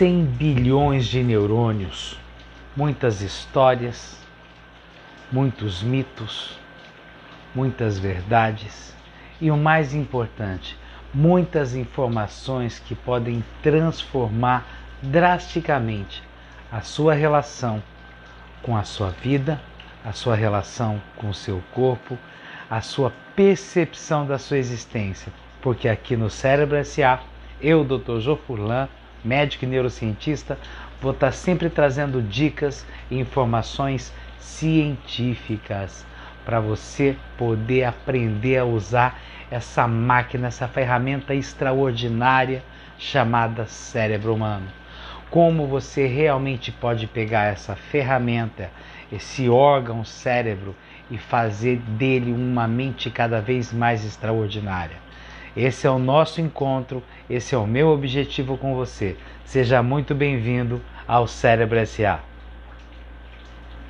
100 bilhões de neurônios, muitas histórias, muitos mitos, muitas verdades e o mais importante, muitas informações que podem transformar drasticamente a sua relação com a sua vida, a sua relação com o seu corpo, a sua percepção da sua existência. Porque aqui no Cérebro SA, eu, Dr. Jô Furlan, médico e neurocientista, vou estar sempre trazendo dicas e informações científicas para você poder aprender a usar essa máquina, essa ferramenta extraordinária chamada cérebro humano. Como você realmente pode pegar essa ferramenta, esse órgão cérebro e fazer dele uma mente cada vez mais extraordinária. Esse é o nosso encontro, esse é o meu objetivo com você. Seja muito bem-vindo ao Cérebro SA.